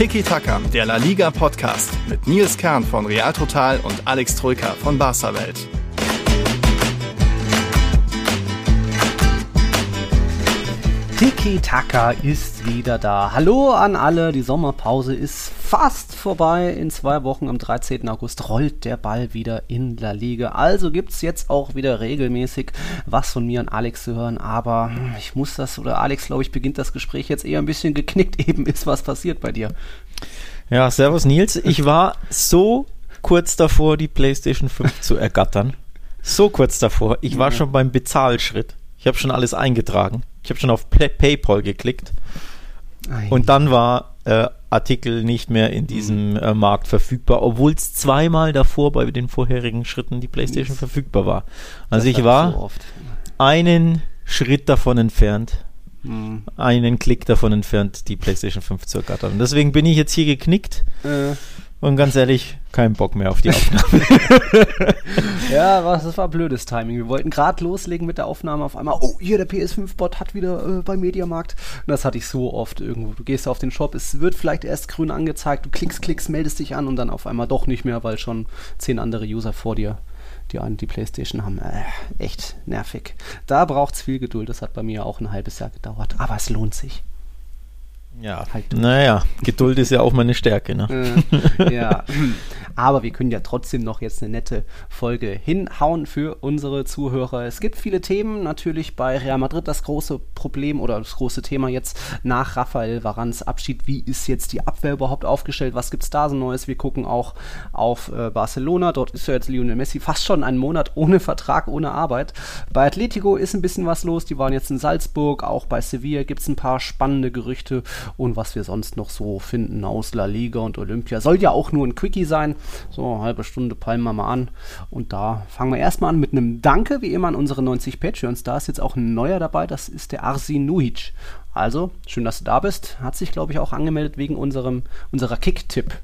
Tiki Taka, der La Liga Podcast mit Nils Kern von Real Total und Alex Troika von Barca Welt. Tiki Taka ist wieder da. Hallo an alle, die Sommerpause ist fast vorbei. In zwei Wochen am 13. August rollt der Ball wieder in La Liga. Also gibt es jetzt auch wieder regelmäßig was von mir an Alex zu hören. Aber ich muss das, oder Alex, glaube ich, beginnt das Gespräch jetzt eher ein bisschen geknickt. Eben ist was passiert bei dir. Ja, servus Nils. Ich war so kurz davor, die PlayStation 5 zu ergattern. So kurz davor. Ich war schon beim Bezahlschritt. Ich habe schon alles eingetragen. Ich habe schon auf Pay PayPal geklickt. Und dann war äh, Artikel nicht mehr in diesem äh, Markt verfügbar, obwohl es zweimal davor bei den vorherigen Schritten die PlayStation verfügbar war. Also ich war so einen Schritt davon entfernt, hm. einen Klick davon entfernt, die PlayStation 5 zu ergattern. Und deswegen bin ich jetzt hier geknickt. Äh. Und ganz ehrlich, kein Bock mehr auf die Aufnahme. ja, was, das war blödes Timing. Wir wollten gerade loslegen mit der Aufnahme auf einmal. Oh, hier der PS5-Bot hat wieder äh, beim Mediamarkt. Und das hatte ich so oft irgendwo. Du gehst auf den Shop, es wird vielleicht erst grün angezeigt, du klickst, klickst, meldest dich an und dann auf einmal doch nicht mehr, weil schon zehn andere User vor dir die einen die Playstation haben. Äh, echt nervig. Da braucht es viel Geduld. Das hat bei mir auch ein halbes Jahr gedauert. Aber es lohnt sich. Ja, halt. Naja, Geduld ist ja auch meine Stärke. Ne? Äh, ja, aber wir können ja trotzdem noch jetzt eine nette Folge hinhauen für unsere Zuhörer. Es gibt viele Themen, natürlich bei Real Madrid das große Problem oder das große Thema jetzt nach Rafael Varans Abschied. Wie ist jetzt die Abwehr überhaupt aufgestellt? Was gibt es da so Neues? Wir gucken auch auf äh, Barcelona. Dort ist ja jetzt Lionel Messi fast schon einen Monat ohne Vertrag, ohne Arbeit. Bei Atletico ist ein bisschen was los. Die waren jetzt in Salzburg. Auch bei Sevilla gibt es ein paar spannende Gerüchte und was wir sonst noch so finden aus La Liga und Olympia. Soll ja auch nur ein Quickie sein. So, eine halbe Stunde peilen wir mal an. Und da fangen wir erstmal an mit einem Danke, wie immer, an unsere 90 Patreons. Da ist jetzt auch ein neuer dabei, das ist der Arsin Nuhic. Also, schön, dass du da bist. Hat sich, glaube ich, auch angemeldet wegen unserem, unserer Kick-Tipp.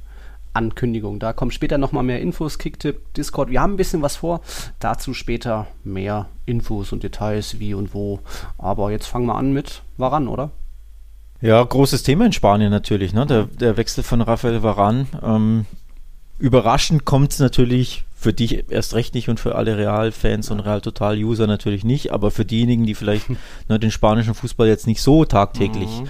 Ankündigung. Da kommen später nochmal mehr Infos, Kicktipp, Discord. Wir haben ein bisschen was vor. Dazu später mehr Infos und Details, wie und wo. Aber jetzt fangen wir an mit Waran, oder? Ja, großes Thema in Spanien natürlich, ne? der, der Wechsel von Rafael Varan. Ähm, überraschend kommt es natürlich für dich erst recht nicht und für alle Real-Fans und Real-Total-User natürlich nicht, aber für diejenigen, die vielleicht ne, den spanischen Fußball jetzt nicht so tagtäglich mhm.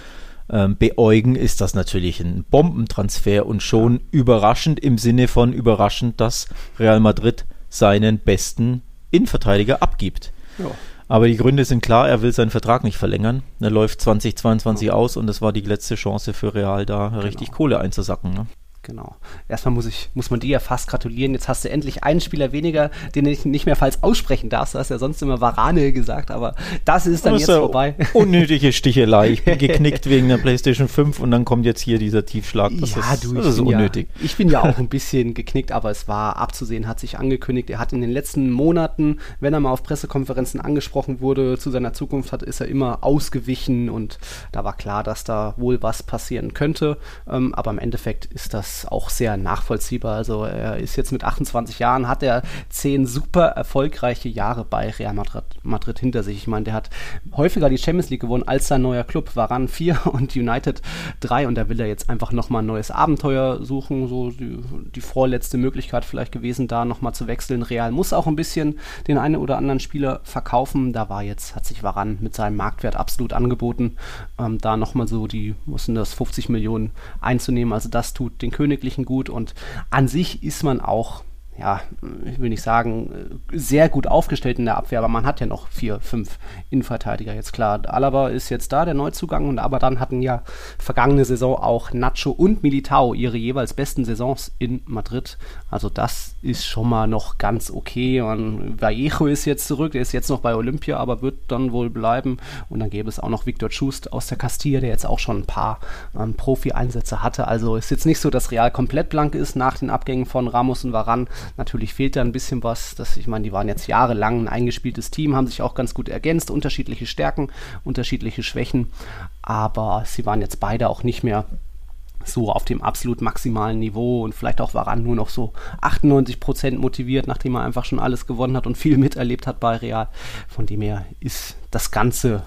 ähm, beäugen, ist das natürlich ein Bombentransfer und schon ja. überraschend im Sinne von überraschend, dass Real Madrid seinen besten Innenverteidiger abgibt. Ja. Aber die Gründe sind klar, er will seinen Vertrag nicht verlängern. Er läuft 2022 aus und das war die letzte Chance für Real, da genau. richtig Kohle einzusacken. Ne? Genau. Erstmal muss ich, muss man dir ja fast gratulieren. Jetzt hast du endlich einen Spieler weniger, den du nicht mehr falsch aussprechen darfst. Du hast ja sonst immer Varane gesagt, aber das ist dann das ist jetzt vorbei. Unnötige Stichelei. Ich bin geknickt wegen der PlayStation 5 und dann kommt jetzt hier dieser Tiefschlag. Das ja, ist, du, das ist unnötig. Ja, ich bin ja auch ein bisschen geknickt, aber es war abzusehen, hat sich angekündigt. Er hat in den letzten Monaten, wenn er mal auf Pressekonferenzen angesprochen wurde, zu seiner Zukunft hat, ist er immer ausgewichen und da war klar, dass da wohl was passieren könnte. Ähm, aber im Endeffekt ist das auch sehr nachvollziehbar. Also er ist jetzt mit 28 Jahren, hat er zehn super erfolgreiche Jahre bei Real Madrid, Madrid hinter sich. Ich meine, der hat häufiger die Champions League gewonnen als sein neuer Club. Varan 4 und United 3 und da will er jetzt einfach nochmal ein neues Abenteuer suchen. So die, die vorletzte Möglichkeit vielleicht gewesen, da nochmal zu wechseln. Real muss auch ein bisschen den einen oder anderen Spieler verkaufen. Da war jetzt, hat sich Varan mit seinem Marktwert absolut angeboten, ähm, da nochmal so die, was sind das, 50 Millionen einzunehmen. Also das tut den König Königlichen gut. Und an sich ist man auch ja, ich will nicht sagen, sehr gut aufgestellt in der Abwehr, aber man hat ja noch vier, fünf Innenverteidiger. Jetzt klar, Alaba ist jetzt da, der Neuzugang, und aber dann hatten ja vergangene Saison auch Nacho und Militao ihre jeweils besten Saisons in Madrid. Also das ist schon mal noch ganz okay. Und Vallejo ist jetzt zurück, der ist jetzt noch bei Olympia, aber wird dann wohl bleiben. Und dann gäbe es auch noch Victor Schust aus der Castilla, der jetzt auch schon ein paar ähm, Profi-Einsätze hatte. Also ist jetzt nicht so, dass Real komplett blank ist nach den Abgängen von Ramos und Varan Natürlich fehlt da ein bisschen was. Das, ich meine, die waren jetzt jahrelang ein eingespieltes Team, haben sich auch ganz gut ergänzt, unterschiedliche Stärken, unterschiedliche Schwächen, aber sie waren jetzt beide auch nicht mehr so auf dem absolut maximalen Niveau und vielleicht auch Varan nur noch so 98% motiviert, nachdem er einfach schon alles gewonnen hat und viel miterlebt hat bei Real. Von dem her ist das Ganze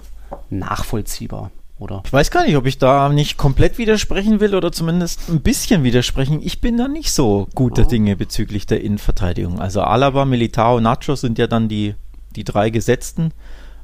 nachvollziehbar. Oder? Ich weiß gar nicht, ob ich da nicht komplett widersprechen will oder zumindest ein bisschen widersprechen. Ich bin da nicht so guter oh. Dinge bezüglich der Innenverteidigung. Also Alaba, Militao, Nacho sind ja dann die, die drei Gesetzten.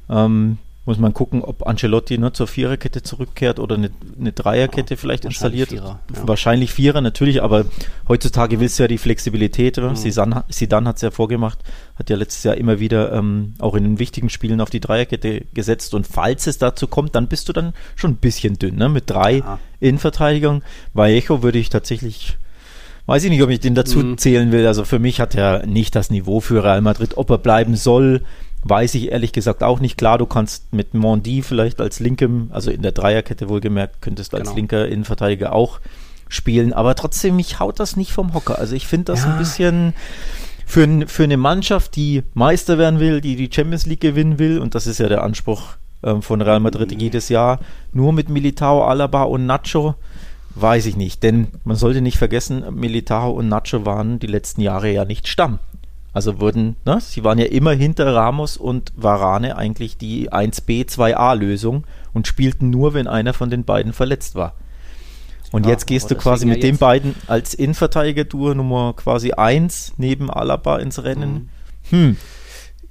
Ähm, muss man gucken, ob Ancelotti nur zur Viererkette zurückkehrt oder eine, eine Dreierkette ja, vielleicht installiert. Vierer, ja. Wahrscheinlich Vierer natürlich, aber heutzutage willst du ja die Flexibilität. Mhm. Sidan, Sidan hat es ja vorgemacht, hat ja letztes Jahr immer wieder ähm, auch in den wichtigen Spielen auf die Dreierkette gesetzt und falls es dazu kommt, dann bist du dann schon ein bisschen dünn, ne? mit drei ja. Innenverteidigern. Vallejo würde ich tatsächlich weiß ich nicht, ob ich den dazu mhm. zählen will. Also für mich hat er nicht das Niveau für Real Madrid. Ob er bleiben soll, Weiß ich ehrlich gesagt auch nicht. Klar, du kannst mit Mondi vielleicht als linkem, also in der Dreierkette wohlgemerkt, könntest als genau. linker Innenverteidiger auch spielen, aber trotzdem, mich haut das nicht vom Hocker. Also ich finde das ja. ein bisschen für, für eine Mannschaft, die Meister werden will, die die Champions League gewinnen will, und das ist ja der Anspruch ähm, von Real Madrid mhm. jedes Jahr, nur mit Militao, Alaba und Nacho, weiß ich nicht. Denn man sollte nicht vergessen, Militao und Nacho waren die letzten Jahre ja nicht Stamm. Also wurden, ne, sie waren ja immer hinter Ramos und Varane eigentlich die 1b, 2a-Lösung und spielten nur, wenn einer von den beiden verletzt war. Und ja, jetzt gehst du quasi mit ja den beiden als Innenverteidiger-Tour Nummer quasi 1 neben Alaba ins Rennen. Mhm. Hm.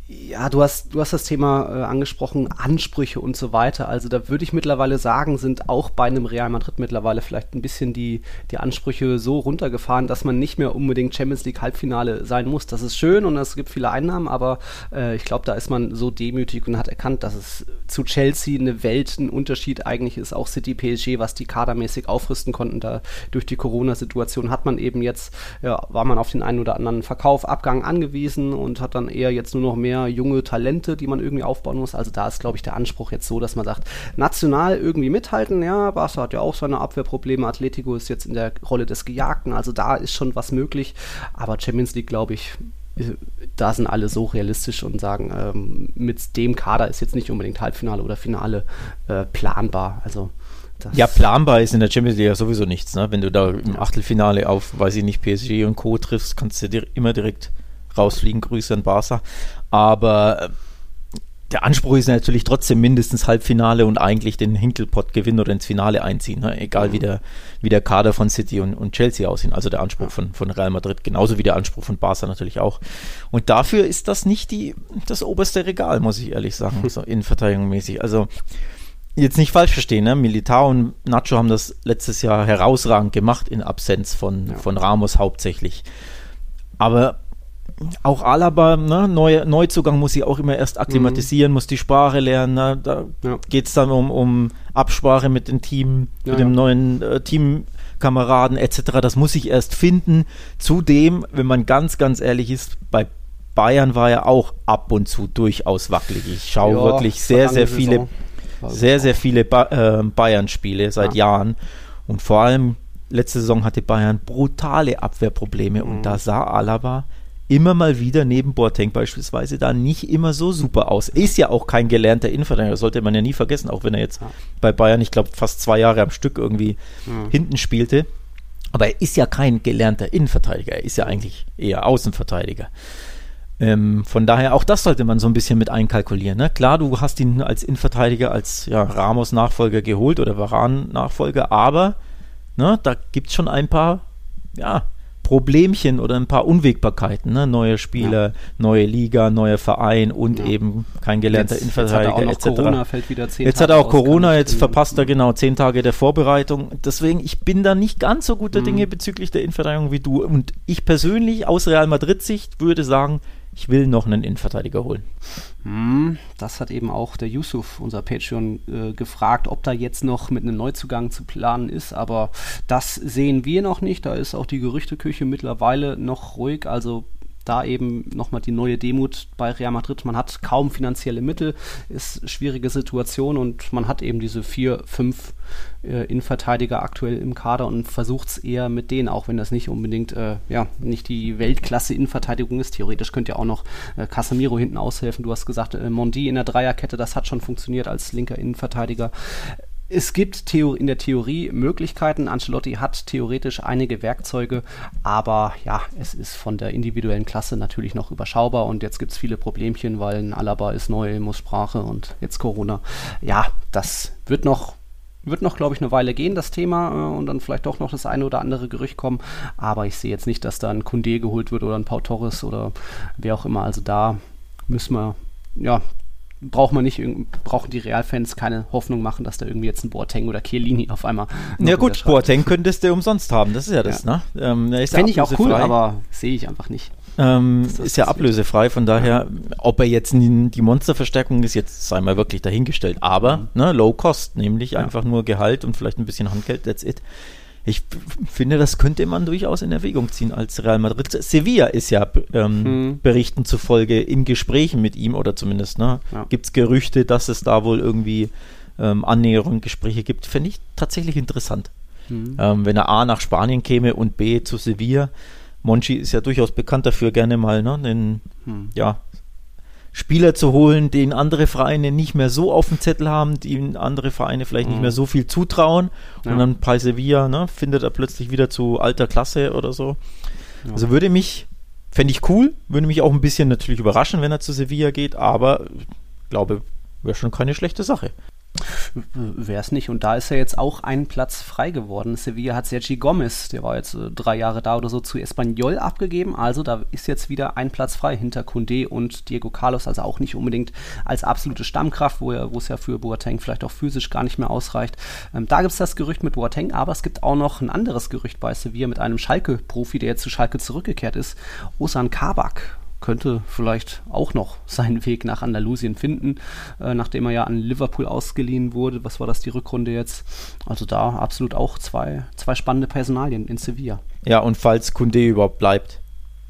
Ja, du hast, du hast das Thema äh, angesprochen, Ansprüche und so weiter. Also da würde ich mittlerweile sagen, sind auch bei einem Real Madrid mittlerweile vielleicht ein bisschen die, die Ansprüche so runtergefahren, dass man nicht mehr unbedingt Champions League Halbfinale sein muss. Das ist schön und es gibt viele Einnahmen, aber äh, ich glaube, da ist man so demütig und hat erkannt, dass es zu Chelsea eine Welt, ein Unterschied eigentlich ist. Auch City PSG, was die kadermäßig aufrüsten konnten, da durch die Corona-Situation hat man eben jetzt, ja, war man auf den einen oder anderen Verkauf, Abgang angewiesen und hat dann eher jetzt nur noch mehr mehr junge Talente, die man irgendwie aufbauen muss. Also da ist, glaube ich, der Anspruch jetzt so, dass man sagt, national irgendwie mithalten. Ja, Barca hat ja auch seine Abwehrprobleme. Atletico ist jetzt in der Rolle des Gejagten. Also da ist schon was möglich. Aber Champions League, glaube ich, da sind alle so realistisch und sagen, ähm, mit dem Kader ist jetzt nicht unbedingt Halbfinale oder Finale äh, planbar. Also ja, planbar ist in der Champions League sowieso nichts. Ne? Wenn du da im Achtelfinale auf, weiß ich nicht, PSG und Co. triffst, kannst du dir immer direkt rausfliegen. Grüße an Barca. Aber äh, der Anspruch ist natürlich trotzdem mindestens Halbfinale und eigentlich den Hinkelpott gewinnen oder ins Finale einziehen, ne? egal mhm. wie, der, wie der Kader von City und, und Chelsea aussehen. Also der Anspruch von, von Real Madrid, genauso wie der Anspruch von Barca natürlich auch. Und dafür ist das nicht die, das oberste Regal, muss ich ehrlich sagen, so innenverteidigungsmäßig. Also jetzt nicht falsch verstehen, ne? Militao und Nacho haben das letztes Jahr herausragend gemacht in Absenz von, ja. von Ramos hauptsächlich. Aber auch Alaba, ne, Neu, Neuzugang muss sich auch immer erst akklimatisieren, mhm. muss die Sprache lernen. Ne, da ja. geht es dann um, um Absprache mit dem Team, ja, mit dem ja. neuen äh, Teamkameraden etc. Das muss ich erst finden. Zudem, wenn man ganz, ganz ehrlich ist, bei Bayern war er auch ab und zu durchaus wackelig. Ich schaue wirklich sehr, sehr viele, sehr, sehr viele ba äh, Bayern-Spiele seit Jahren. Und vor allem letzte Saison hatte Bayern brutale Abwehrprobleme mhm. und da sah Alaba immer mal wieder neben Boateng beispielsweise da nicht immer so super aus. Ist ja auch kein gelernter Innenverteidiger, sollte man ja nie vergessen, auch wenn er jetzt ja. bei Bayern, ich glaube, fast zwei Jahre am Stück irgendwie ja. hinten spielte. Aber er ist ja kein gelernter Innenverteidiger, er ist ja eigentlich eher Außenverteidiger. Ähm, von daher, auch das sollte man so ein bisschen mit einkalkulieren. Ne? Klar, du hast ihn als Innenverteidiger, als ja, Ramos-Nachfolger geholt oder Varan-Nachfolger, aber ne, da gibt es schon ein paar ja, Problemchen oder ein paar Unwägbarkeiten. Ne? Neue Spieler, ja. neue Liga, neuer Verein und ja. eben kein gelernter Innenverteidiger etc. Corona fällt wieder zehn jetzt Tage hat er auch Corona, jetzt verpasst er genau zehn Tage der Vorbereitung. Deswegen, ich bin da nicht ganz so guter mhm. Dinge bezüglich der Innenverteidigung wie du. Und ich persönlich aus Real Madrid-Sicht würde sagen, ich will noch einen Innenverteidiger holen. Hm, das hat eben auch der Yusuf, unser Patreon, äh, gefragt, ob da jetzt noch mit einem Neuzugang zu planen ist. Aber das sehen wir noch nicht. Da ist auch die Gerüchteküche mittlerweile noch ruhig. Also da eben nochmal die neue Demut bei Real Madrid. Man hat kaum finanzielle Mittel, ist schwierige Situation und man hat eben diese vier, fünf äh, Innenverteidiger aktuell im Kader und versucht es eher mit denen, auch wenn das nicht unbedingt, äh, ja, nicht die Weltklasse Innenverteidigung ist. Theoretisch könnte ja auch noch äh, Casemiro hinten aushelfen. Du hast gesagt, äh, Mondi in der Dreierkette, das hat schon funktioniert als linker Innenverteidiger es gibt in der Theorie Möglichkeiten. Ancelotti hat theoretisch einige Werkzeuge, aber ja, es ist von der individuellen Klasse natürlich noch überschaubar und jetzt gibt es viele Problemchen, weil ein Alaba ist neu, muss Sprache und jetzt Corona. Ja, das wird noch wird noch, glaube ich, eine Weile gehen, das Thema, äh, und dann vielleicht doch noch das eine oder andere Gerücht kommen. Aber ich sehe jetzt nicht, dass da ein Kunde geholt wird oder ein Pau Torres oder wer auch immer. Also da müssen wir, ja, braucht man nicht, brauchen die Realfans keine Hoffnung machen, dass da irgendwie jetzt ein Boateng oder Chiellini auf einmal. Ja gut, Boateng könntest du umsonst haben, das ist ja das, ja. ne? Ähm, Fände ich auch cool, aber sehe ich einfach nicht. Ähm, ist, ist ja ablösefrei, von daher, ob er jetzt die Monsterverstärkung ist, jetzt sei mal wirklich dahingestellt. Aber mhm. ne, Low Cost, nämlich ja. einfach nur Gehalt und vielleicht ein bisschen Handgeld, that's it. Ich finde, das könnte man durchaus in Erwägung ziehen als Real Madrid. Sevilla ist ja ähm, hm. Berichten zufolge in Gesprächen mit ihm oder zumindest ne, ja. gibt es Gerüchte, dass es da wohl irgendwie ähm, Annäherung, Gespräche gibt. Fände ich tatsächlich interessant. Hm. Ähm, wenn er A nach Spanien käme und B zu Sevilla. Monchi ist ja durchaus bekannt dafür, gerne mal ne, den, hm. ja, Spieler zu holen, den andere Vereine nicht mehr so auf dem Zettel haben, die andere Vereine vielleicht mhm. nicht mehr so viel zutrauen. Ja. Und dann bei Sevilla ne, findet er plötzlich wieder zu alter Klasse oder so. Ja. Also würde mich, fände ich cool, würde mich auch ein bisschen natürlich überraschen, wenn er zu Sevilla geht, aber glaube, wäre schon keine schlechte Sache. Wäre es nicht. Und da ist ja jetzt auch ein Platz frei geworden. Sevilla hat Sergi Gomez, der war jetzt äh, drei Jahre da oder so, zu Espanyol abgegeben. Also da ist jetzt wieder ein Platz frei hinter Kunde und Diego Carlos. Also auch nicht unbedingt als absolute Stammkraft, wo, es ja für Boateng vielleicht auch physisch gar nicht mehr ausreicht. Ähm, da gibt es das Gerücht mit Boateng, aber es gibt auch noch ein anderes Gerücht bei Sevilla mit einem Schalke-Profi, der jetzt zu Schalke zurückgekehrt ist. Osan Kabak könnte vielleicht auch noch seinen Weg nach Andalusien finden, äh, nachdem er ja an Liverpool ausgeliehen wurde. Was war das, die Rückrunde jetzt? Also da absolut auch zwei, zwei spannende Personalien in Sevilla. Ja, und falls Kunde überhaupt bleibt.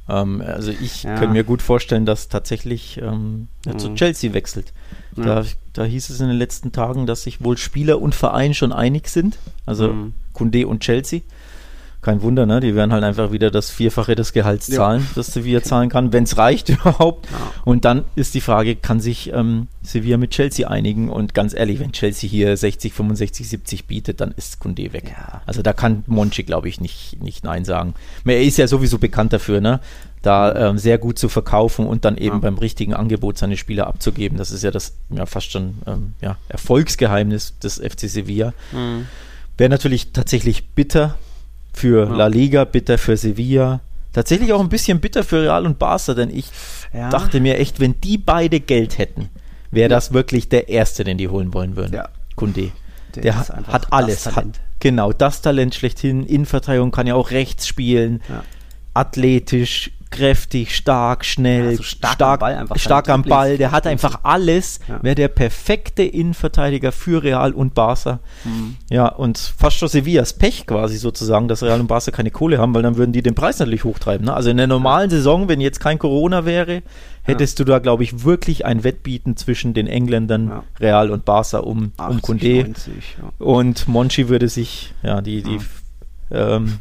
Ähm, also ich ja. kann mir gut vorstellen, dass tatsächlich ähm, mhm. zu Chelsea wechselt. Da, ja. da hieß es in den letzten Tagen, dass sich wohl Spieler und Verein schon einig sind. Also mhm. Kunde und Chelsea kein Wunder, ne? Die werden halt einfach wieder das Vierfache des Gehalts zahlen, ja. das Sevilla zahlen kann, wenn es reicht überhaupt. Ja. Und dann ist die Frage, kann sich ähm, Sevilla mit Chelsea einigen? Und ganz ehrlich, wenn Chelsea hier 60, 65, 70 bietet, dann ist Kunde weg. Ja. Also da kann Monchi, glaube ich, nicht, nicht Nein sagen. Er ist ja sowieso bekannt dafür, ne? da ähm, sehr gut zu verkaufen und dann eben ja. beim richtigen Angebot seine Spieler abzugeben. Das ist ja das ja, fast schon ähm, ja, Erfolgsgeheimnis des FC Sevilla. Mhm. Wäre natürlich tatsächlich bitter, für ja. La Liga, bitter für Sevilla. Tatsächlich auch ein bisschen bitter für Real und Barca, denn ich ja. dachte mir echt, wenn die beide Geld hätten, wäre das wirklich der Erste, den die holen wollen würden. Ja. Kunde. Der, der hat alles. Hat, genau, das Talent schlechthin. Innenverteidigung kann ja auch rechts spielen. Athletisch, kräftig, stark, schnell, ja, also stark, stark, am Ball, einfach stark am Ball. Der hat einfach alles. Ja. Wäre der perfekte Innenverteidiger für Real und Barca. Mhm. Ja, und fast schon Sevillas Pech quasi sozusagen, dass Real und Barca keine Kohle haben, weil dann würden die den Preis natürlich hochtreiben. Ne? Also in der normalen Saison, wenn jetzt kein Corona wäre, hättest ja. du da, glaube ich, wirklich ein Wettbieten zwischen den Engländern Real und Barca um, 80, um Kunde. 90, und Monchi würde sich, ja, die, die ähm,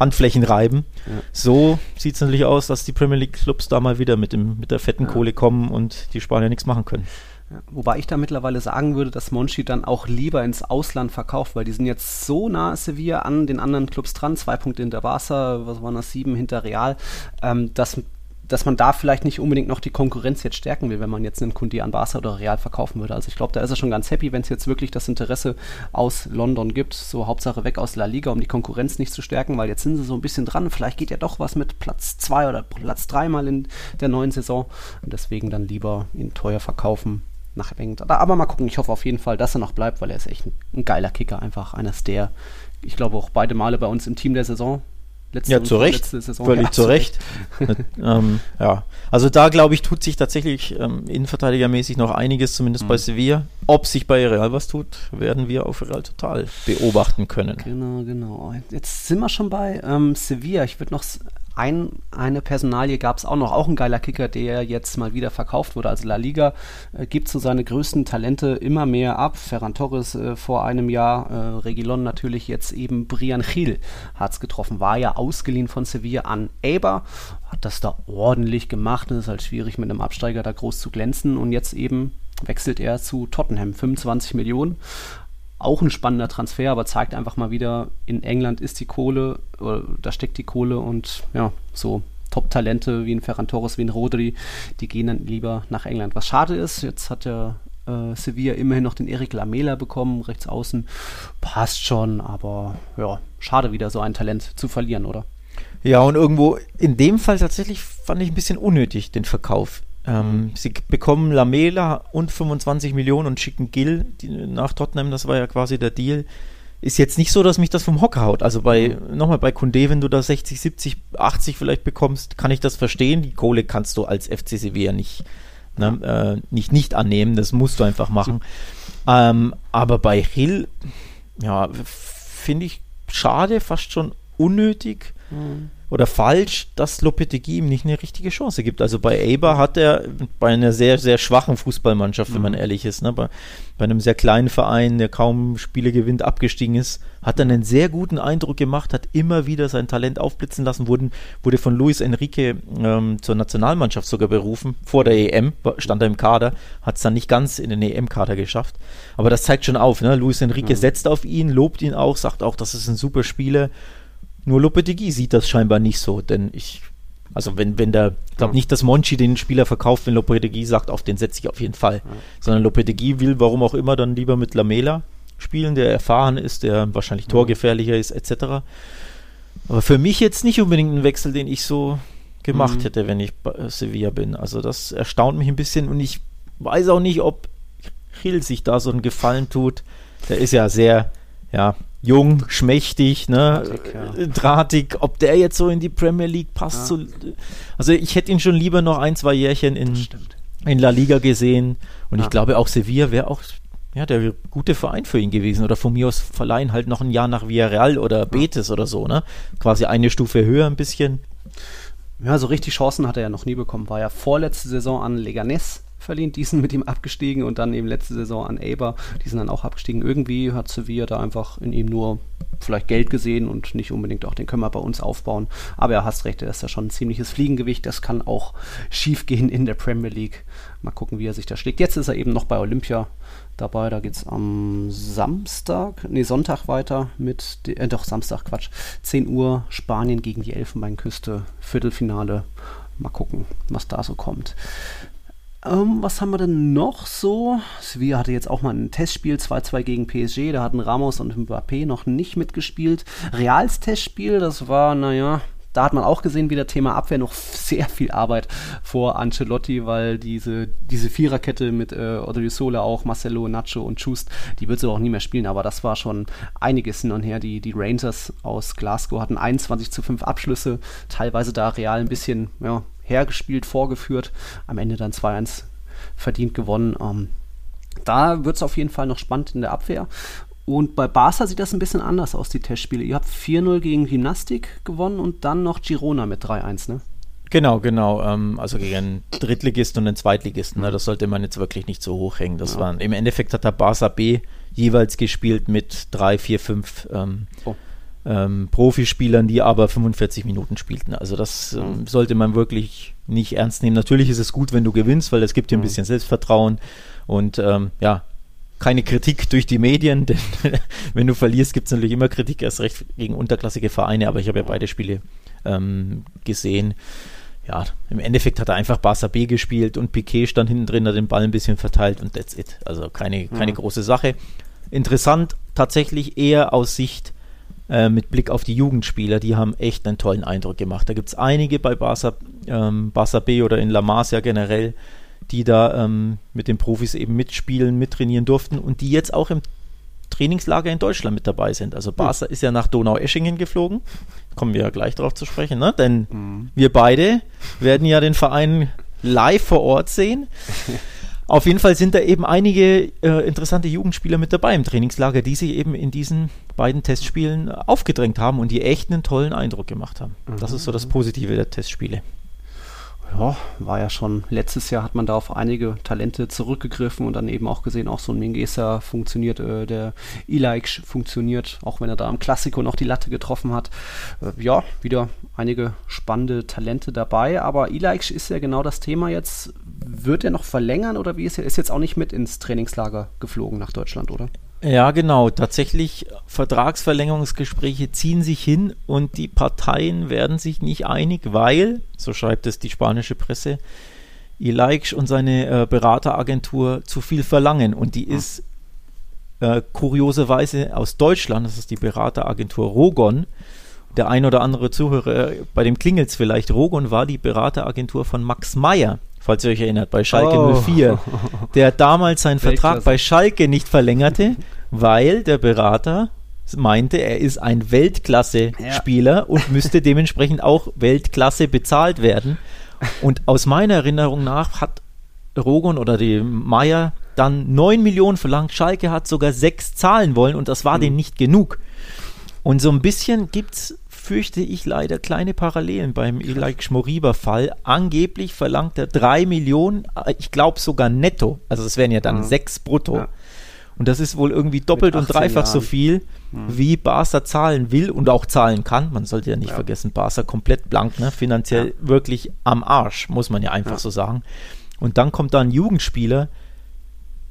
Handflächen reiben. Ja. So sieht es natürlich aus, dass die Premier League Clubs da mal wieder mit, dem, mit der fetten ja. Kohle kommen und die Spanier nichts machen können. Ja, wobei ich da mittlerweile sagen würde, dass Monchi dann auch lieber ins Ausland verkauft, weil die sind jetzt so nah Sevilla an den anderen Clubs dran, zwei Punkte hinter Barca, was waren das, sieben hinter Real, ähm, dass dass man da vielleicht nicht unbedingt noch die Konkurrenz jetzt stärken will, wenn man jetzt einen Kundi an Barca oder Real verkaufen würde. Also ich glaube, da ist er schon ganz happy, wenn es jetzt wirklich das Interesse aus London gibt, so Hauptsache weg aus La Liga, um die Konkurrenz nicht zu stärken, weil jetzt sind sie so ein bisschen dran. Vielleicht geht ja doch was mit Platz 2 oder Platz 3 mal in der neuen Saison. Und deswegen dann lieber ihn teuer verkaufen nach England. Aber mal gucken, ich hoffe auf jeden Fall, dass er noch bleibt, weil er ist echt ein, geiler Kicker, einfach eines der, ich glaube auch beide Male bei uns im Team der Saison Letzte ja, zu Recht. Saison. Völlig ja, zu Recht. ähm, ja, also da glaube ich, tut sich tatsächlich ähm, innenverteidigermäßig noch einiges, zumindest mhm. bei Sevilla. Ob sich bei Real was tut, werden wir auf Real total beobachten können. Genau, genau. Jetzt sind wir schon bei ähm, Sevilla. Ich würde noch ein, eine Personalie gab es auch noch, auch ein geiler Kicker, der jetzt mal wieder verkauft wurde. Also La Liga äh, gibt so seine größten Talente immer mehr ab. Ferran Torres äh, vor einem Jahr, äh, Regilon natürlich jetzt eben Brian Gil hat es getroffen, war ja ausgeliehen von Sevilla an Eber, hat das da ordentlich gemacht. Es ist halt schwierig mit einem Absteiger da groß zu glänzen und jetzt eben wechselt er zu Tottenham, 25 Millionen auch ein spannender Transfer, aber zeigt einfach mal wieder, in England ist die Kohle, da steckt die Kohle und ja, so Top-Talente wie ein Ferran Torres, wie ein Rodri, die gehen dann lieber nach England. Was schade ist, jetzt hat der äh, Sevilla immerhin noch den Erik Lamela bekommen, rechts außen. Passt schon, aber ja, schade wieder so ein Talent zu verlieren, oder? Ja, und irgendwo in dem Fall tatsächlich fand ich ein bisschen unnötig den Verkauf. Ähm, mhm. Sie bekommen Lamela und 25 Millionen und schicken Gill nach Tottenham, das war ja quasi der Deal ist jetzt nicht so, dass mich das vom Hocker haut. Also bei, mhm. nochmal bei Kunde, wenn du da 60, 70, 80 vielleicht bekommst, kann ich das verstehen. Die Kohle kannst du als FC Sevilla nicht, ne, äh, nicht, nicht annehmen. Das musst du einfach machen. Ähm, aber bei Hill, ja, finde ich schade, fast schon unnötig. Mhm oder falsch, dass Lopetegui ihm nicht eine richtige Chance gibt. Also bei Eber hat er bei einer sehr, sehr schwachen Fußballmannschaft, wenn mhm. man ehrlich ist, ne, bei, bei, einem sehr kleinen Verein, der kaum Spiele gewinnt, abgestiegen ist, hat er einen sehr guten Eindruck gemacht, hat immer wieder sein Talent aufblitzen lassen, wurden, wurde von Luis Enrique ähm, zur Nationalmannschaft sogar berufen, vor der EM, stand er im Kader, hat es dann nicht ganz in den EM-Kader geschafft. Aber das zeigt schon auf, ne? Luis Enrique mhm. setzt auf ihn, lobt ihn auch, sagt auch, das ist ein super Spieler nur Lopetegui sieht das scheinbar nicht so, denn ich, also wenn, wenn der, ich glaube nicht, dass Monchi den Spieler verkauft, wenn Lopetegui sagt, auf den setze ich auf jeden Fall, ja. sondern Lopetegui will, warum auch immer, dann lieber mit Lamela spielen, der erfahren ist, der wahrscheinlich torgefährlicher ist, etc. Aber für mich jetzt nicht unbedingt ein Wechsel, den ich so gemacht mhm. hätte, wenn ich bei Sevilla bin. Also das erstaunt mich ein bisschen und ich weiß auch nicht, ob Hill sich da so einen Gefallen tut. Der ist ja sehr, ja, jung, schmächtig, ne? Drahtig, ja. Drahtig, ob der jetzt so in die Premier League passt. Ja. So, also ich hätte ihn schon lieber noch ein, zwei Jährchen in, in La Liga gesehen. Und ja. ich glaube auch Sevilla wäre auch ja, der gute Verein für ihn gewesen. Oder von mir aus verleihen halt noch ein Jahr nach Villarreal oder Betis oder so, ne? Quasi eine Stufe höher ein bisschen. Ja, so richtig Chancen hat er ja noch nie bekommen. War ja vorletzte Saison an Leganés verliehen. Die sind mit ihm abgestiegen und dann eben letzte Saison an Aber. Die sind dann auch abgestiegen. Irgendwie hat Sevilla da einfach in ihm nur vielleicht Geld gesehen und nicht unbedingt auch den können wir bei uns aufbauen. Aber er hast recht, er ist ja schon ein ziemliches Fliegengewicht. Das kann auch schief gehen in der Premier League. Mal gucken, wie er sich da schlägt. Jetzt ist er eben noch bei Olympia dabei. Da geht es am Samstag, nee, Sonntag weiter mit, äh, doch, Samstag, Quatsch. 10 Uhr Spanien gegen die Elfenbeinküste, Viertelfinale. Mal gucken, was da so kommt. Ähm, was haben wir denn noch so? Sevilla hatte jetzt auch mal ein Testspiel 2-2 gegen PSG. Da hatten Ramos und Mbappé noch nicht mitgespielt. Reals Testspiel, das war, naja, da hat man auch gesehen, wie der Thema Abwehr noch sehr viel Arbeit vor Ancelotti, weil diese, diese Viererkette mit äh, Odriozola auch, Marcelo, Nacho und Schust, die wird sie auch nie mehr spielen, aber das war schon einiges hin und her. Die, die Rangers aus Glasgow hatten 21 zu 5 Abschlüsse, teilweise da real ein bisschen, ja, hergespielt, vorgeführt, am Ende dann 2-1 verdient gewonnen. Ähm, da wird es auf jeden Fall noch spannend in der Abwehr. Und bei Barca sieht das ein bisschen anders aus, die Testspiele. Ihr habt 4-0 gegen Gymnastik gewonnen und dann noch Girona mit 3-1, ne? Genau, genau. Ähm, also gegen einen Drittligisten und einen Zweitligisten. Ne? Das sollte man jetzt wirklich nicht so hoch hängen. Das ja. waren, Im Endeffekt hat der Barca B jeweils gespielt mit 3, 4, 5 ähm, oh ähm, Profispielern, die aber 45 Minuten spielten. Also das ähm, sollte man wirklich nicht ernst nehmen. Natürlich ist es gut, wenn du gewinnst, weil es gibt dir ein bisschen Selbstvertrauen und ähm, ja, keine Kritik durch die Medien, denn wenn du verlierst, gibt es natürlich immer Kritik, erst recht gegen unterklassige Vereine, aber ich habe ja beide Spiele ähm, gesehen. Ja, im Endeffekt hat er einfach Barca B gespielt und Piquet stand hinten drin, hat den Ball ein bisschen verteilt und that's it. Also keine, keine mhm. große Sache. Interessant tatsächlich eher aus Sicht äh, mit Blick auf die Jugendspieler, die haben echt einen tollen Eindruck gemacht. Da gibt es einige bei Barca, ähm, Barca B oder in La Masia generell, die da ähm, mit den Profis eben mitspielen, mittrainieren durften und die jetzt auch im Trainingslager in Deutschland mit dabei sind. Also Barca mhm. ist ja nach Donau-Eschingen geflogen. Kommen wir ja gleich darauf zu sprechen, ne? denn mhm. wir beide werden ja den Verein live vor Ort sehen. Auf jeden Fall sind da eben einige äh, interessante Jugendspieler mit dabei im Trainingslager, die sich eben in diesen beiden Testspielen aufgedrängt haben und die echt einen tollen Eindruck gemacht haben. Mhm. Das ist so das Positive der Testspiele ja, war ja schon letztes Jahr hat man da auf einige Talente zurückgegriffen und dann eben auch gesehen, auch so ein Mingesa funktioniert, äh, der Ilaix funktioniert, auch wenn er da am Klassiko noch die Latte getroffen hat. Äh, ja, wieder einige spannende Talente dabei, aber Ilaix ist ja genau das Thema jetzt. Wird er noch verlängern oder wie ist er? Ist jetzt auch nicht mit ins Trainingslager geflogen nach Deutschland, oder? Ja, genau. Tatsächlich, Vertragsverlängerungsgespräche ziehen sich hin und die Parteien werden sich nicht einig, weil, so schreibt es die spanische Presse, Ilaix und seine äh, Berateragentur zu viel verlangen. Und die ist äh, kurioserweise aus Deutschland, das ist die Berateragentur Rogon. Der ein oder andere Zuhörer, äh, bei dem klingelt es vielleicht, Rogon war die Berateragentur von Max Meyer, falls ihr euch erinnert, bei Schalke Oh. 04, der damals seinen Vertrag bei Schalke nicht verlängerte, weil der Berater meinte, er ist ein Weltklasse-Spieler und müsste dementsprechend auch Weltklasse bezahlt werden. Und aus meiner Erinnerung nach hat Rogon oder die Meier dann 9 Millionen verlangt. Schalke hat sogar 6 zahlen wollen und das war denen nicht genug. Und so ein bisschen gibt es, fürchte ich leider, kleine Parallelen beim Ilaik Moriba-Fall. Angeblich verlangt er 3 Millionen, äh, ich glaube sogar netto. Also das wären ja dann Mhm. 6 brutto. Ja. Und das ist wohl irgendwie doppelt und 18 dreifach so Jahren. viel, wie Barca zahlen will und auch zahlen kann. Man sollte ja nicht Ja. vergessen, Barca komplett blank, ne? finanziell Ja. wirklich am Arsch, muss man ja einfach so sagen. Und dann kommt da ein Jugendspieler,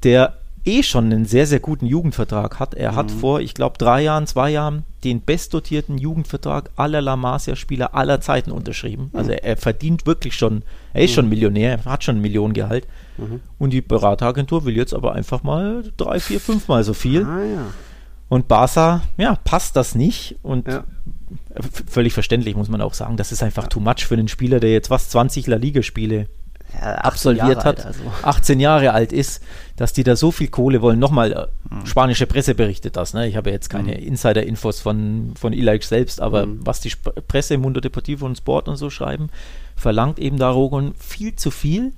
der eh schon einen sehr, sehr guten Jugendvertrag hat. Er Mhm. hat vor, ich glaube, drei Jahren, zwei Jahren den bestdotierten Jugendvertrag aller La Masia-Spieler aller Zeiten unterschrieben. Also er, er verdient wirklich schon, er ist schon Millionär, er hat schon ein Millionengehalt. Mhm. Und die Berateragentur will jetzt aber einfach mal drei, vier, fünfmal so viel. Ah ja. Und Barca, ja, passt das nicht. Und Ja. völlig verständlich muss man auch sagen, das ist einfach too much für einen Spieler, der jetzt was 20 La Liga-Spiele Ja, 18 absolviert Jahre hat, alt, also. 18 Jahre alt ist, dass die da so viel Kohle wollen. Nochmal, äh, Mhm. spanische Presse berichtet das. Ne? Ich habe jetzt keine Insider-Infos von, von Ilaix selbst, aber Mhm. was die Sp Presse, Mundo Deportivo und Sport und so schreiben, verlangt eben da Rogon viel zu viel.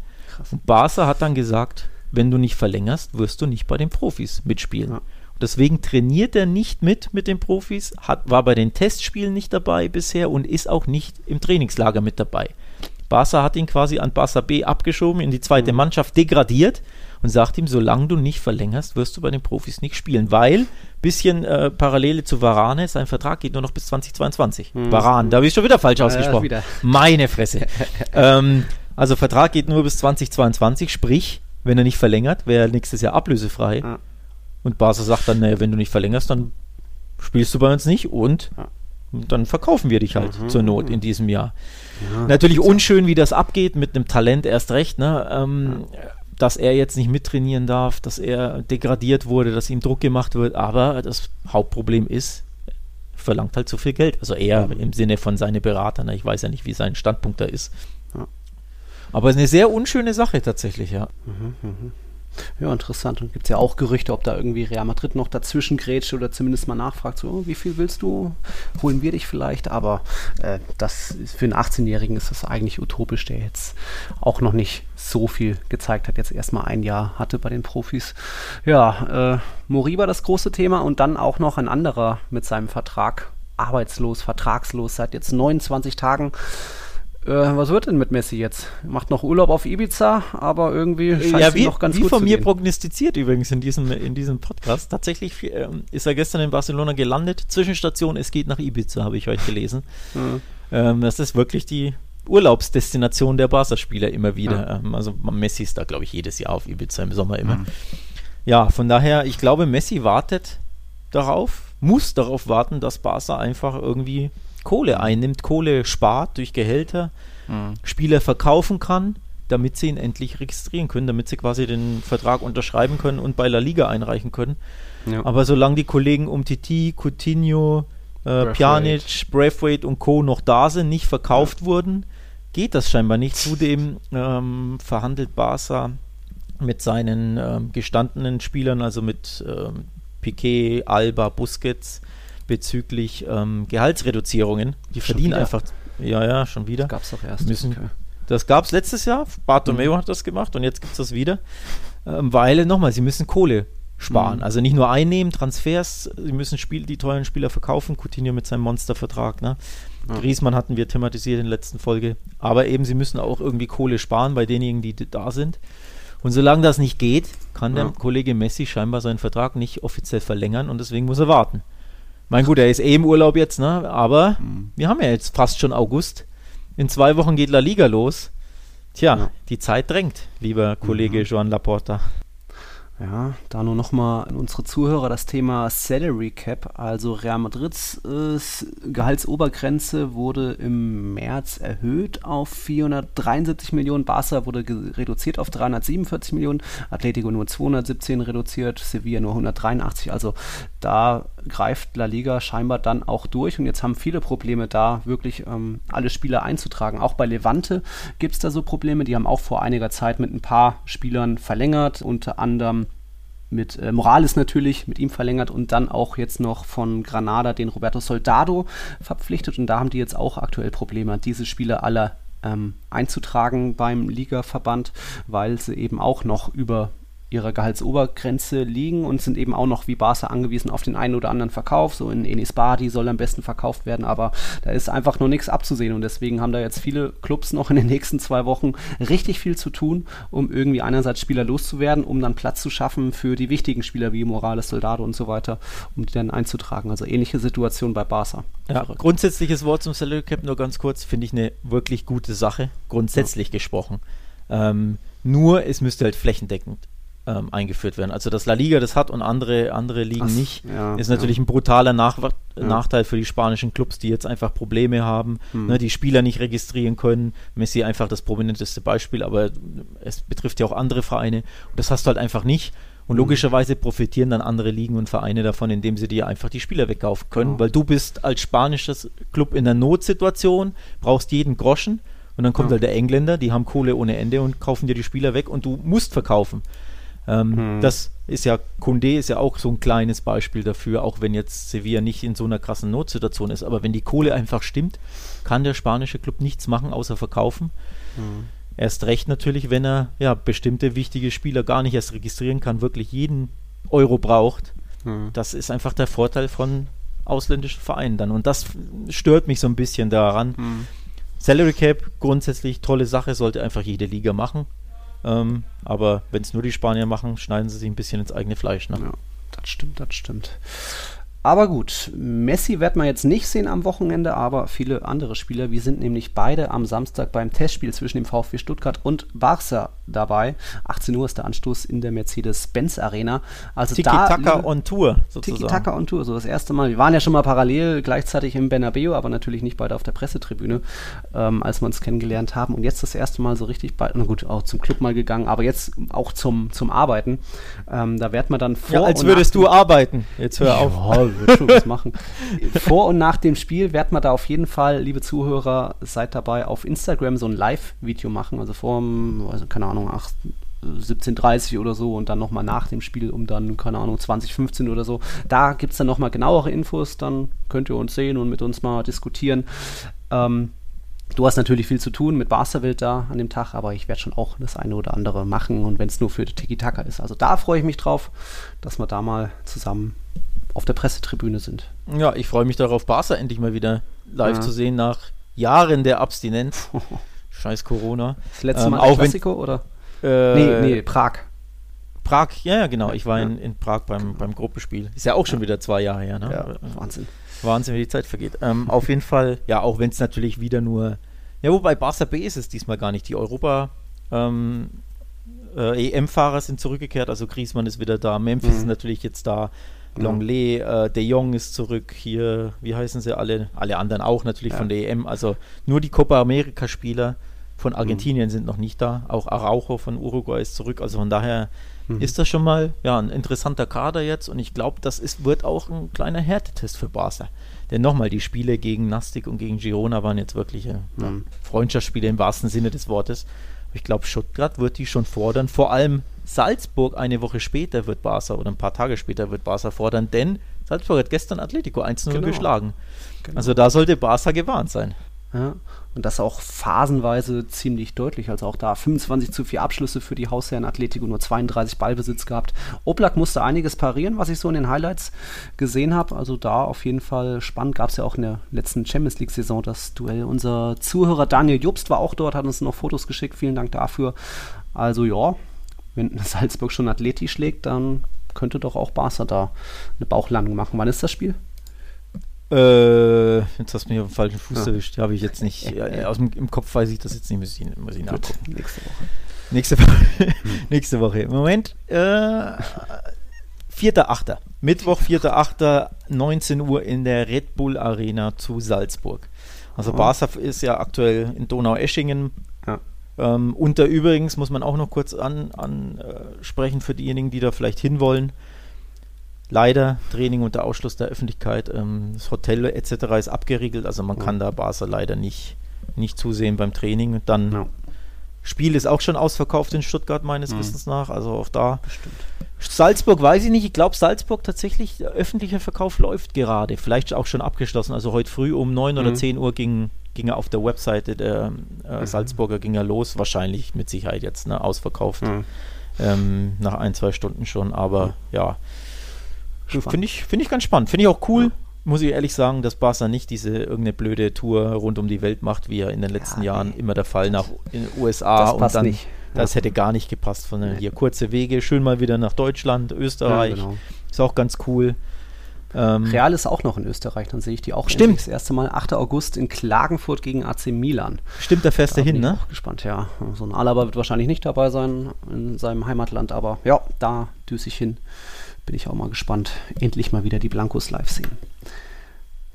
Und Barca hat dann gesagt, wenn du nicht verlängerst, wirst du nicht bei den Profis mitspielen. Ja. Deswegen trainiert er nicht mit mit den Profis, hat, war bei den Testspielen nicht dabei bisher und ist auch nicht im Trainingslager mit dabei. Barca hat ihn quasi an Barca B abgeschoben, in die Mhm. zweite Mannschaft degradiert und sagt ihm, solange du nicht verlängerst, wirst du bei den Profis nicht spielen, weil, bisschen äh, Parallele zu Varane, sein Vertrag geht nur noch bis 2022. Mhm. Varane, da habe ich schon wieder falsch Ja, ausgesprochen. wieder. Meine Fresse. ähm, also Vertrag geht nur bis 2022, sprich, wenn er nicht verlängert, wäre er nächstes Jahr ablösefrei. Ja. Und Barca sagt dann, naja, wenn du nicht verlängerst, dann spielst du bei uns nicht und Ja. Dann verkaufen wir dich halt Mhm. zur Not in diesem Jahr. Ja. Natürlich unschön, wie das abgeht, mit einem Talent erst recht, ne? Ähm, dass er jetzt nicht mittrainieren darf, dass er degradiert wurde, dass ihm Druck gemacht wird, aber das Hauptproblem ist, er verlangt halt zu viel Geld. Also er Mhm. im Sinne von seinen Beratern, ne? ich weiß ja nicht, wie sein Standpunkt da ist. Ja. Aber es ist eine sehr unschöne Sache tatsächlich, ja. Ja, interessant. Und gibt es ja auch Gerüchte, ob da irgendwie Real Madrid noch dazwischen grätscht oder zumindest mal nachfragt, so, oh, wie viel willst du? Holen wir dich vielleicht? Aber äh, das ist, für einen 18-Jährigen ist das eigentlich utopisch, der jetzt auch noch nicht so viel gezeigt hat, jetzt erstmal ein Jahr hatte bei den Profis. Ja, äh, Moriba das große Thema und dann auch noch ein anderer mit seinem Vertrag arbeitslos, vertragslos seit jetzt 29 Tagen. Äh, was wird denn mit Messi jetzt? Macht noch Urlaub auf Ibiza, aber irgendwie scheint ja, wie, noch ganz wie gut von zu mir gehen. prognostiziert übrigens in diesem, in diesem Podcast. Tatsächlich ähm, ist er gestern in Barcelona gelandet. Zwischenstation, es geht nach Ibiza, habe ich heute gelesen. Mhm. Ähm, das ist wirklich die Urlaubsdestination der Barca-Spieler immer wieder. Ähm, also Messi ist da, glaube ich, jedes Jahr auf Ibiza im Sommer immer. Mhm. Ja, von daher, ich glaube, Messi wartet darauf, muss darauf warten, dass Barca einfach irgendwie Kohle einnimmt, Kohle spart durch Gehälter, Mhm. Spieler verkaufen kann, damit sie ihn endlich registrieren können, damit sie quasi den Vertrag unterschreiben können und bei La Liga einreichen können. Ja. Aber solange die Kollegen um Titi, Coutinho, äh, Braithwaite. Pjanic, Braithwaite und Co. noch da sind, nicht verkauft wurden, geht das scheinbar nicht. Zudem ähm, verhandelt Barca mit seinen ähm, gestandenen Spielern, also mit ähm, Piquet, Alba, Busquets, bezüglich ähm, Gehaltsreduzierungen. Die verdienen einfach, ja, ja, schon wieder. Gab es doch erst. Müssen- Okay. Das gab es letztes Jahr. Bartomeu hat das gemacht und jetzt gibt es das wieder. Ähm, weil, nochmal, sie müssen Kohle sparen. Mhm. Also nicht nur einnehmen, Transfers, sie müssen Spiel, die teuren Spieler verkaufen. Coutinho mit seinem Monstervertrag. Ne? Ja. Griezmann hatten wir thematisiert in der letzten Folge. Aber eben, sie müssen auch irgendwie Kohle sparen bei denjenigen, die da sind. Und solange das nicht geht, kann der Ja. Kollege Messi scheinbar seinen Vertrag nicht offiziell verlängern und deswegen muss er warten. Mein gut, er ist eh im Urlaub jetzt, ne? aber Mhm. wir haben ja jetzt fast schon August. In zwei Wochen geht La Liga los. Tja, Ja. die Zeit drängt, lieber Kollege Mhm. Joan Laporta. Ja, da nur nochmal an unsere Zuhörer das Thema Salary Cap. Also Real Madrids äh, Gehaltsobergrenze wurde im März erhöht auf 473 Millionen. Barca wurde reduziert auf 347 Millionen. Atletico nur 217 reduziert. Sevilla nur 183. Also da greift La Liga scheinbar dann auch durch. Und jetzt haben viele Probleme da, wirklich ähm, alle Spieler einzutragen. Auch bei Levante gibt es da so Probleme. Die haben auch vor einiger Zeit mit ein paar Spielern verlängert. Unter anderem mit äh, Morales natürlich, mit ihm verlängert und dann auch jetzt noch von Granada den Roberto Soldado verpflichtet und da haben die jetzt auch aktuell Probleme, diese Spieler alle ähm, einzutragen beim Ligaverband, weil sie eben auch noch über ihrer Gehaltsobergrenze liegen und sind eben auch noch wie Barca angewiesen auf den einen oder anderen Verkauf. So in Enis Badi soll am besten verkauft werden, aber da ist einfach noch nichts abzusehen und deswegen haben da jetzt viele Clubs noch in den nächsten zwei Wochen richtig viel zu tun, um irgendwie einerseits Spieler loszuwerden, um dann Platz zu schaffen für die wichtigen Spieler wie Morales, Soldado und so weiter, um die dann einzutragen. Also ähnliche Situation bei Barca. Ja, grundsätzliches Wort zum Salary Cap nur ganz kurz, finde ich eine wirklich gute Sache, grundsätzlich ja. gesprochen. Ähm, nur es müsste halt flächendeckend ähm, eingeführt werden. Also dass La Liga das hat und andere, andere Ligen Ach, nicht, ja, ist natürlich ja. ein brutaler Nach ja. Nachteil für die spanischen Clubs, die jetzt einfach Probleme haben, hm. ne, die Spieler nicht registrieren können. Messi einfach das prominenteste Beispiel, aber es betrifft ja auch andere Vereine. Und das hast du halt einfach nicht. Und hm. logischerweise profitieren dann andere Ligen und Vereine davon, indem sie dir einfach die Spieler wegkaufen können, weil du bist als spanisches Club in der Notsituation, brauchst jeden Groschen und dann kommt ja. halt der Engländer, die haben Kohle ohne Ende und kaufen dir die Spieler weg und du musst verkaufen. Ähm, hm. Das ist ja, Kunde ist ja auch so ein kleines Beispiel dafür, auch wenn jetzt Sevilla nicht in so einer krassen Notsituation ist. Aber wenn die Kohle einfach stimmt, kann der spanische Club nichts machen, außer verkaufen. Hm. Erst recht natürlich, wenn er ja bestimmte wichtige Spieler gar nicht erst registrieren kann, wirklich jeden Euro braucht. Hm. Das ist einfach der Vorteil von ausländischen Vereinen dann. Und das stört mich so ein bisschen daran. Hm. Salary Cap, grundsätzlich tolle Sache, sollte einfach jede Liga machen. Ähm, aber wenn es nur die Spanier machen, schneiden sie sich ein bisschen ins eigene Fleisch. Ne? Ja, das stimmt, das stimmt. Aber gut, Messi wird man jetzt nicht sehen am Wochenende, aber viele andere Spieler. Wir sind nämlich beide am Samstag beim Testspiel zwischen dem VfB Stuttgart und Barca dabei. 18 Uhr ist der Anstoß in der Mercedes-Benz Arena. Also Tiki-Taka on Tour sozusagen. Tiki-Taka on Tour, so das erste Mal. Wir waren ja schon mal parallel gleichzeitig im Bernabeu, aber natürlich nicht beide auf der Pressetribüne, ähm, als wir uns kennengelernt haben. Und jetzt das erste Mal so richtig bald, na gut, auch zum Club mal gegangen, aber jetzt auch zum, zum Arbeiten. Ähm, da wird man dann vor. Ja, als würdest du arbeiten. Jetzt hör auf. Ja, wird schon was machen. Vor und nach dem Spiel wird man da auf jeden Fall, liebe Zuhörer, seid dabei, auf Instagram so ein Live-Video machen. Also vor, also keine Ahnung, 8, 17.30 oder so und dann nochmal nach dem Spiel um dann, keine Ahnung, 2015 oder so. Da gibt es dann nochmal genauere Infos, dann könnt ihr uns sehen und mit uns mal diskutieren. Ähm, Du hast natürlich viel zu tun mit Barsterwild da an dem Tag, aber ich werde schon auch das eine oder andere machen und wenn es nur für Tiki-Taka ist. Also da freue ich mich drauf, dass wir da mal zusammen auf der Pressetribüne sind. Ja, ich freue mich darauf, Barca endlich mal wieder live ja. zu sehen nach Jahren der Abstinenz. Scheiß Corona. Das letzte Mal ähm, auch Klassiko, oder? Äh, nee, nee, Prag. Prag, ja, ja, genau. Ich war ja. in, in Prag beim, beim Gruppenspiel. Ist ja auch schon wieder zwei Jahre her. Ne? Ja, Wahnsinn. Wahnsinn, wie die Zeit vergeht. Ähm, auf jeden Fall, ja, auch wenn es natürlich wieder nur. Ja, wobei Barca B ist es diesmal gar nicht. Die Europa ähm, äh, EM-Fahrer sind zurückgekehrt, also Griezmann ist wieder da, Memphis mhm. ist natürlich jetzt da. Longley, äh, De Jong ist zurück, hier, wie heißen sie alle? Alle anderen auch natürlich ja. von der EM. Also nur die Copa America-Spieler von Argentinien mhm. sind noch nicht da. Auch Araujo von Uruguay ist zurück. Also von daher mhm. ist das schon mal ja, ein interessanter Kader jetzt und ich glaube, das ist, wird auch ein kleiner Härtetest für Barca. Denn nochmal, die Spiele gegen Nastic und gegen Girona waren jetzt wirklich mhm. ja, Freundschaftsspiele im wahrsten Sinne des Wortes. Ich glaube, Stuttgart wird die schon fordern, vor allem Salzburg eine Woche später wird Barca oder ein paar Tage später wird Barca fordern, denn Salzburg hat gestern Atletico 1-0 genau. geschlagen. Genau. Also da sollte Barca gewarnt sein. Ja, und das auch phasenweise ziemlich deutlich. Also auch da 25 zu 4 Abschlüsse für die Hausherren Atletico, nur 32 Ballbesitz gehabt. Oblak musste einiges parieren, was ich so in den Highlights gesehen habe. Also da auf jeden Fall spannend. Gab es ja auch in der letzten Champions League-Saison das Duell. Unser Zuhörer Daniel Jobst war auch dort, hat uns noch Fotos geschickt. Vielen Dank dafür. Also ja, wenn Salzburg schon Atleti schlägt, dann könnte doch auch Barca da eine Bauchlandung machen. Wann ist das Spiel? Äh, jetzt hast du mich auf den falschen Fuß ja. erwischt. Habe ich jetzt nicht. Ja, aus dem, Im Kopf weiß ich das jetzt nicht, muss ich, muss ich nachgucken. nächste Woche. Nächste Woche. nächste Woche. Moment. Äh, 4.8. Mittwoch, 4.8. 19 Uhr in der Red Bull Arena zu Salzburg. Also Oh. Barca ist ja aktuell in Donau-Eschingen. Ähm, und da übrigens muss man auch noch kurz ansprechen an, äh, für diejenigen, die da vielleicht hinwollen. Leider Training unter Ausschluss der Öffentlichkeit. Ähm, das Hotel etc. ist abgeriegelt, also man Ja. kann da Barca leider nicht, nicht zusehen beim Training. Und dann Ja. Spiel ist auch schon ausverkauft in Stuttgart meines Mhm. Wissens nach, also auch da. Bestimmt. Salzburg weiß ich nicht. Ich glaube, Salzburg tatsächlich, der öffentliche Verkauf läuft gerade. Vielleicht auch schon abgeschlossen. Also heute früh um 9 oder Mhm. 10 Uhr ging, ging er auf der Webseite der äh, Mhm. Salzburger ging er los. Wahrscheinlich mit Sicherheit jetzt ne, ausverkauft. Ja. Ähm, nach ein, zwei Stunden schon. Aber ja, Spannend. finde ich, find ich ganz spannend. Finde ich auch cool. Ja. Muss ich ehrlich sagen, dass Barca nicht diese irgendeine blöde Tour rund um die Welt macht, wie ja in den letzten Ja, Jahren nee. immer der Fall nach in den USA Das und passt dann nicht. das Ja. hätte gar nicht gepasst, sondern Nee. hier kurze Wege, schön mal wieder nach Deutschland, Österreich. Ja, genau. Ist auch ganz cool. Ähm, Real ist auch noch in Österreich, dann sehe ich die auch Stimmt. das erste Mal. 8. August in Klagenfurt gegen AC Milan. Stimmt, da fährst du hin, ne? auch gespannt, ja. So ein Alaba wird wahrscheinlich nicht dabei sein in seinem Heimatland, aber ja, da düse ich hin. Bin ich auch mal gespannt. Endlich mal wieder die Blancos live sehen.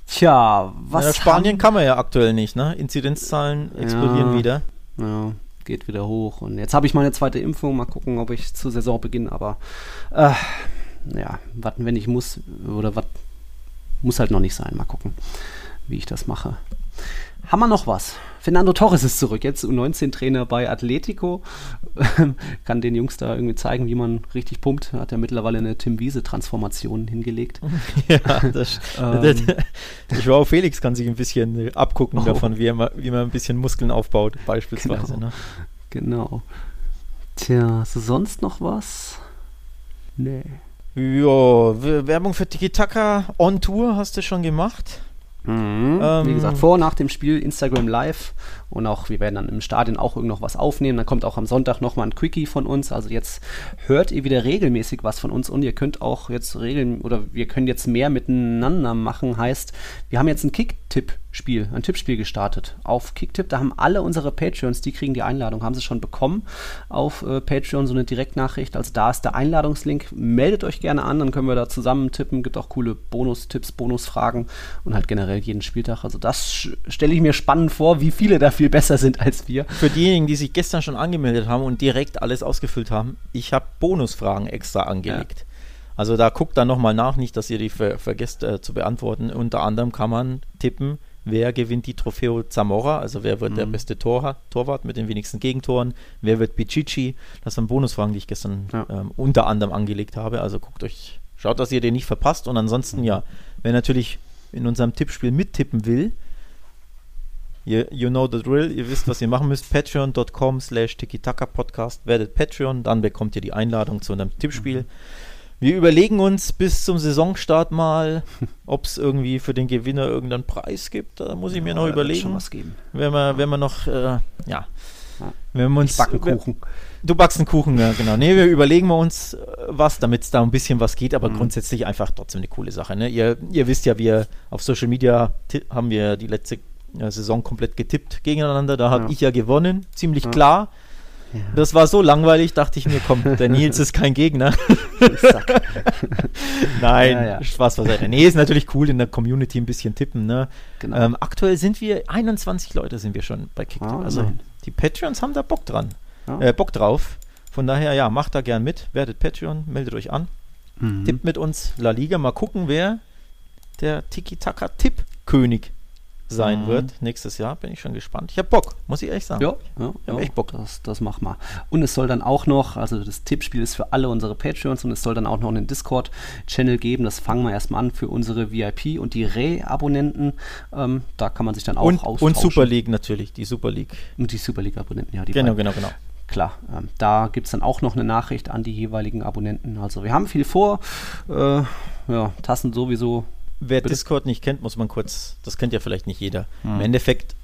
Tja, was. ja, Spanien kann man ja aktuell nicht, ne? Inzidenzzahlen explodieren Ja. wieder. Ja, geht wieder hoch. Und jetzt habe ich meine zweite Impfung. Mal gucken, ob ich zu Saisonbeginn, aber äh, ja, warten, wenn ich muss. Oder was muss halt noch nicht sein. Mal gucken, wie ich das mache. Haben wir noch was? Fernando Torres ist zurück, jetzt U19-Trainer bei Atletico. Kann den Jungs da irgendwie zeigen, wie man richtig pumpt. Hat er mittlerweile eine Tim Wiese-Transformation hingelegt. ja, das, Ähm. ich Joao Felix kann sich ein bisschen abgucken Oh. davon, wie, er, wie man ein bisschen Muskeln aufbaut, beispielsweise. Genau. Ne? Genau. Tja, sonst noch was? Nee. Ja, Werbung für Tiki Taka on Tour hast du schon gemacht. Mhm. Ähm, Wie gesagt, vor und nach dem Spiel Instagram Live und auch, wir werden dann im Stadion auch irgend noch was aufnehmen. Dann kommt auch am Sonntag nochmal ein Quickie von uns. Also jetzt hört ihr wieder regelmäßig was von uns und ihr könnt auch jetzt regeln oder wir können jetzt mehr miteinander machen. Heißt, wir haben jetzt ein Kick-Tipp-Spiel, ein Tippspiel gestartet auf Kicktipp. Da haben alle unsere Patreons, die kriegen die Einladung, haben sie schon bekommen auf äh, Patreon, so eine Direktnachricht. Also da ist der Einladungslink. Meldet euch gerne an, dann können wir da zusammen tippen. Gibt auch coole Bonustipps, Bonusfragen und halt generell jeden Spieltag. Also das stelle ich mir spannend vor, wie viele da viel besser sind als wir. Für diejenigen, die sich gestern schon angemeldet haben und direkt alles ausgefüllt haben, ich habe Bonusfragen extra angelegt. Also da guckt dann nochmal nach, nicht, dass ihr die ver vergesst äh, zu beantworten. Unter anderem kann man tippen, wer gewinnt die Trofeo Zamora, also wer wird der Mhm. beste Tor Torwart mit den wenigsten Gegentoren, wer wird Pichichi. Das waren Bonusfragen, die ich gestern Ja. ähm, unter anderem angelegt habe. Also guckt euch, schaut, dass ihr den nicht verpasst. Und ansonsten, ja, wer natürlich in unserem Tippspiel mittippen will, You, you know the drill, ihr wisst, was ihr machen müsst. Patreon.com slash Podcast, werdet Patreon, dann bekommt ihr die Einladung zu einem Tippspiel. Wir überlegen uns bis zum Saisonstart mal, ob es irgendwie für den Gewinner irgendeinen Preis gibt. Da muss ich mir noch Ja, wird schon überlegen. was geben. Wenn wir, wenn wir noch, äh, ja, wenn wir uns. Backen Kuchen. Du backst einen Kuchen, ja, genau. Nee, wir überlegen wir uns äh, was, damit es da ein bisschen was geht, aber Mhm. grundsätzlich einfach trotzdem eine coole Sache. Ne? Ihr, ihr wisst ja, wir auf Social Media haben wir die letzte Saison komplett getippt gegeneinander. Da habe Ja. ich ja gewonnen, ziemlich Ja. klar. Ja. Das war so langweilig, dachte ich mir, komm, der Nils ist kein Gegner. Nein, Ja, ja. Spaß beiseite. Nee, ist natürlich cool, in der Community ein bisschen tippen. Ne? Genau. Ähm, aktuell sind wir, 21 Leute sind wir schon bei Kicktipp. Ah, also immerhin. die Patreons haben da Bock dran. Äh, Bock drauf. Von daher, ja, macht da gern mit, werdet Patreon, meldet euch an, Mhm. tippt mit uns La Liga, mal gucken, wer der Tiki-Taka-Tipp-König sein Mhm. wird nächstes Jahr. Bin ich schon gespannt. Ich hab Bock, muss ich ehrlich sagen. Ja, ja, Ich hab echt Bock. Das, das mach mal. Und es soll dann auch noch, also das Tippspiel ist für alle unsere Patreons und es soll dann auch noch einen Discord-Channel geben. Das fangen wir erstmal an für unsere VIP und die Re-Abonnenten. Ähm, da kann man sich dann auch und, austauschen. und Super League natürlich, die Super League. Und die Super League-Abonnenten, ja. Die Genau, beiden. genau, genau. Klar, ähm, da gibt es dann auch noch eine Nachricht an die jeweiligen Abonnenten. Also wir haben viel vor. Äh, ja, Tassen sowieso. Wer Bitte? Discord nicht kennt, muss man kurz, das kennt ja vielleicht nicht jeder. Hm. Im Endeffekt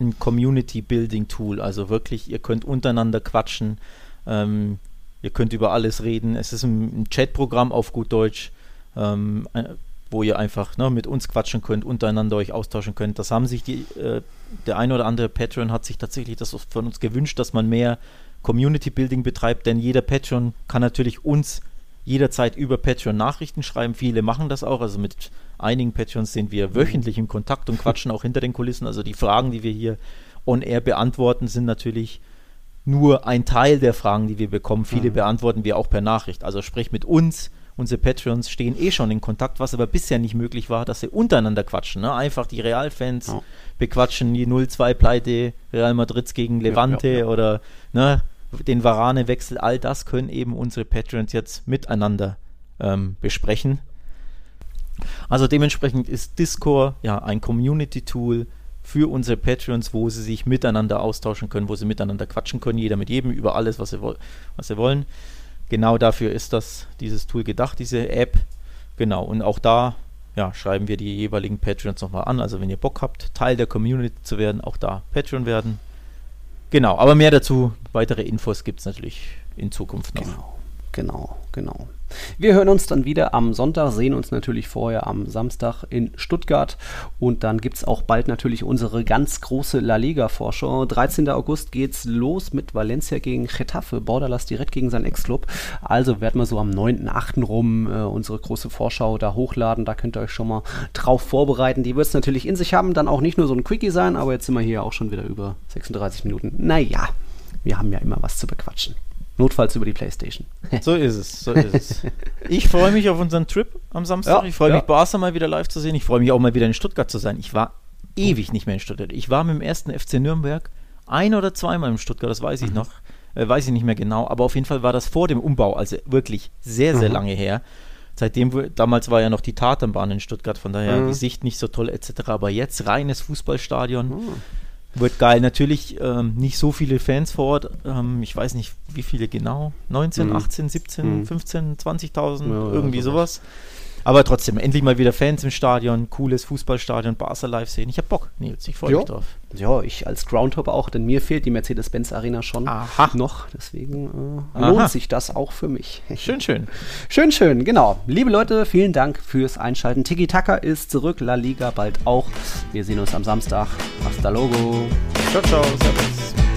ein Community-Building-Tool. Also wirklich, ihr könnt untereinander quatschen, ähm, ihr könnt über alles reden. Es ist ein, ein Chat-Programm auf gut Deutsch, ähm, äh, wo ihr einfach ne, mit uns quatschen könnt, untereinander euch austauschen könnt. Das haben sich die, äh, der eine oder andere Patreon hat sich tatsächlich das von uns gewünscht, dass man mehr Community Building betreibt, denn jeder Patreon kann natürlich uns jederzeit über Patreon Nachrichten schreiben. Viele machen das auch. Also mit einigen Patreons sind wir wöchentlich im Kontakt und quatschen auch hinter den Kulissen. Also die Fragen, die wir hier on air beantworten, sind natürlich nur ein Teil der Fragen, die wir bekommen. Viele mhm. beantworten wir auch per Nachricht. Also sprich mit uns. Unsere Patreons stehen eh schon in Kontakt, was aber bisher nicht möglich war, dass sie untereinander quatschen. Ne? Einfach die Realfans ja. bequatschen die 0-2-Pleite Real Madrids gegen Levante ja, ja, oder ne, den Varane-Wechsel. All das können eben unsere Patreons jetzt miteinander ähm, besprechen. Also dementsprechend ist Discord ja ein Community-Tool, für unsere Patreons, wo sie sich miteinander austauschen können, wo sie miteinander quatschen können, jeder mit jedem über alles, was sie, was sie wollen. Genau dafür ist das, dieses Tool gedacht, diese App. Genau, und auch da ja, schreiben wir die jeweiligen Patreons nochmal an. Also wenn ihr Bock habt, Teil der Community zu werden, auch da Patreon werden. Genau, aber mehr dazu, weitere Infos gibt es natürlich in Zukunft noch. Genau, genau, genau. Wir hören uns dann wieder am Sonntag, sehen uns natürlich vorher am Samstag in Stuttgart und dann gibt es auch bald natürlich unsere ganz große La Liga-Vorschau. 13. August geht's los mit Valencia gegen Getafe, Borderlass direkt gegen seinen Ex-Club. Also werden wir so am 9.8. rum äh, unsere große Vorschau da hochladen. Da könnt ihr euch schon mal drauf vorbereiten. Die wird es natürlich in sich haben, dann auch nicht nur so ein Quickie sein, aber jetzt sind wir hier auch schon wieder über 36 Minuten. Naja, wir haben ja immer was zu bequatschen. Notfalls über die Playstation. so ist es, so ist es. Ich freue mich auf unseren Trip am Samstag. Ja, ich freue ja. mich, Barca mal wieder live zu sehen. Ich freue mich auch mal wieder in Stuttgart zu sein. Ich war ewig nicht mehr in Stuttgart. Ich war mit dem ersten FC Nürnberg ein oder zweimal in Stuttgart, das weiß ich mhm. noch. Äh, weiß ich nicht mehr genau, aber auf jeden Fall war das vor dem Umbau, also wirklich sehr, sehr mhm. lange her. Seitdem, damals war ja noch die Tatanbahn in Stuttgart, von daher mhm. die Sicht nicht so toll etc. Aber jetzt reines Fußballstadion. Wird geil. Natürlich ähm, nicht so viele Fans vor Ort. Ähm, ich weiß nicht, wie viele genau. 19, mhm. 18, 17, mhm. 15, 20.000, ja, irgendwie sowas. Aber trotzdem, endlich mal wieder Fans im Stadion, cooles Fußballstadion, Barca live sehen. Ich hab Bock, Nils, ich freue mich drauf. Ja, ich als Groundhopper auch, denn mir fehlt die Mercedes-Benz Arena schon Aha. noch. Deswegen äh, lohnt sich das auch für mich. Schön, schön. Schön, schön, genau. Liebe Leute, vielen Dank fürs Einschalten. Tiki Taka ist zurück, La Liga bald auch. Wir sehen uns am Samstag. Hasta logo. Ciao, ciao. Servus.